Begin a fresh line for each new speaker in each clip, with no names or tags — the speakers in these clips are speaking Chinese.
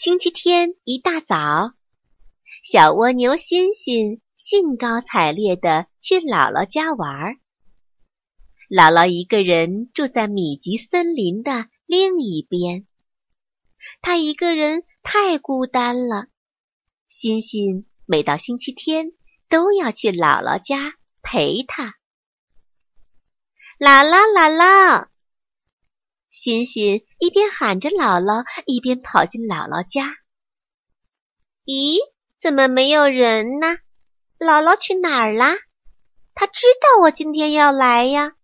星期天一大早，小蜗牛欣欣兴高采烈地去姥姥家玩。姥姥一个人住在密集森林的另一边，她一个人太孤单了。欣欣每到星期天都要去姥姥家陪她。姥姥，姥姥。欣欣一边喊着“姥姥”，一边跑进姥姥家。咦，怎么没有人呢？姥姥去哪儿啦？她知道我今天要来呀。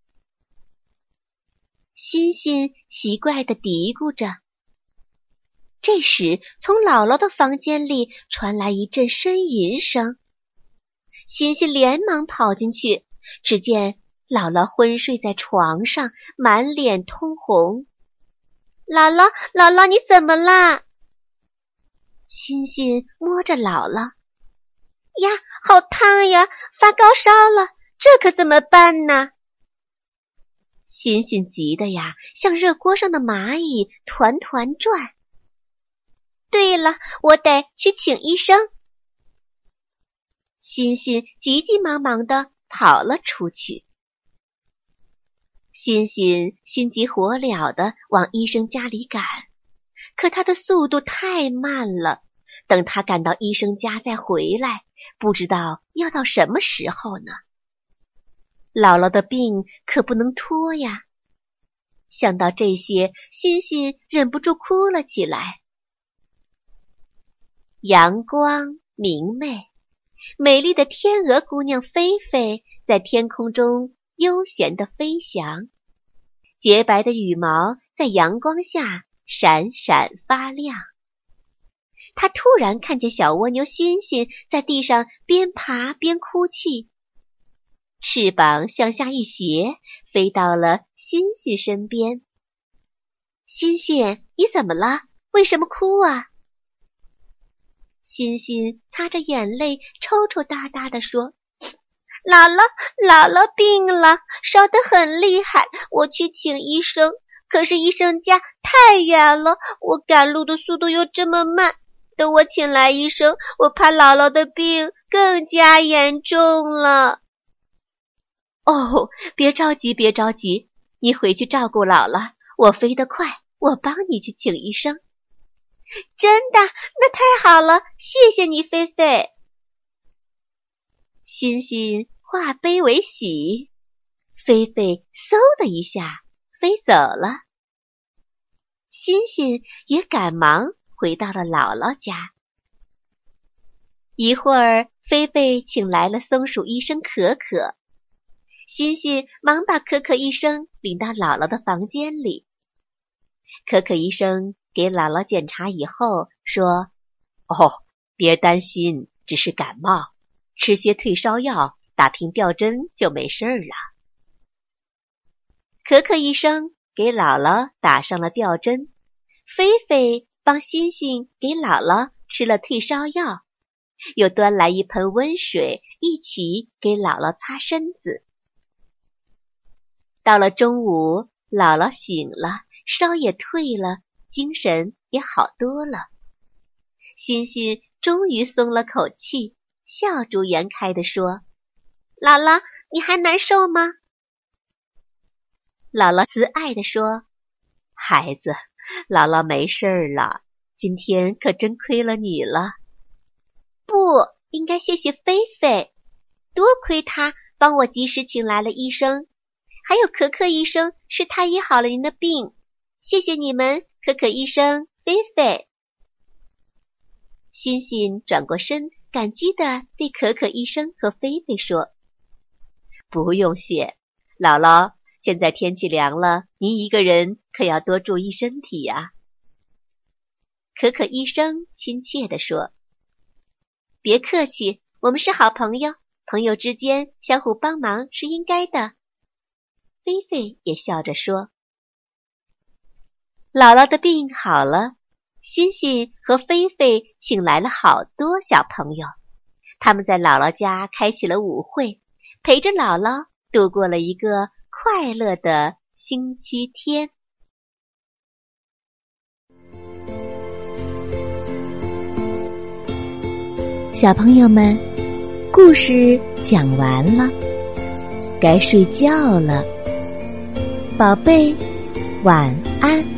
欣欣奇怪的嘀咕着。这时，从姥姥的房间里传来一阵呻吟声。欣欣连忙跑进去，只见。姥姥昏睡在床上，满脸通红。姥姥，姥姥，你怎么啦？欣欣摸着姥姥，呀，好烫呀，发高烧了，这可怎么办呢？欣欣急得呀，像热锅上的蚂蚁，团团转。对了，我得去请医生。欣欣急急忙忙的跑了出去。欣欣心急火燎的往医生家里赶，可他的速度太慢了。等他赶到医生家再回来，不知道要到什么时候呢。姥姥的病可不能拖呀！想到这些，欣欣忍不住哭了起来。阳光明媚，美丽的天鹅姑娘菲菲在天空中。悠闲的飞翔，洁白的羽毛在阳光下闪闪发亮。他突然看见小蜗牛欣欣在地上边爬边哭泣，翅膀向下一斜，飞到了欣欣身边。欣欣，你怎么了？为什么哭啊？欣欣擦着眼泪，抽抽搭搭地说。姥姥，姥姥病了，烧得很厉害。我去请医生，可是医生家太远了，我赶路的速度又这么慢。等我请来医生，我怕姥姥的病更加严重了。哦，别着急，别着急，你回去照顾姥姥。我飞得快，我帮你去请医生。真的？那太好了，谢谢你，菲菲。欣欣。化悲为喜，菲菲嗖的一下飞走了。欣欣也赶忙回到了姥姥家。一会儿，菲菲请来了松鼠医生可可，欣欣忙把可可医生领到姥姥的房间里。可可医生给姥姥检查以后说：“
哦，别担心，只是感冒，吃些退烧药。”打瓶吊针就没事儿了。
可可医生给姥姥打上了吊针，菲菲帮欣欣给姥姥吃了退烧药，又端来一盆温水，一起给姥姥擦身子。到了中午，姥姥醒了，烧也退了，精神也好多了。欣欣终于松了口气，笑逐颜开的说。姥姥，你还难受吗？
姥姥慈爱地说：“孩子，姥姥没事儿了。今天可真亏了你了。
不应该谢谢菲菲，多亏她帮我及时请来了医生，还有可可医生，是他医好了您的病。谢谢你们，可可医生，菲菲。”欣欣转过身，感激地对可可医生和菲菲说。
不用谢，姥姥。现在天气凉了，您一个人可要多注意身体呀。
可可医生亲切地说：“别客气，我们是好朋友，朋友之间相互帮忙是应该的。”菲菲也笑着说：“姥姥的病好了，欣欣和菲菲请来了好多小朋友，他们在姥姥家开起了舞会，陪着姥姥度过了一个快乐的星期天。”
小朋友们，故事讲完了，该睡觉了。宝贝，晚安。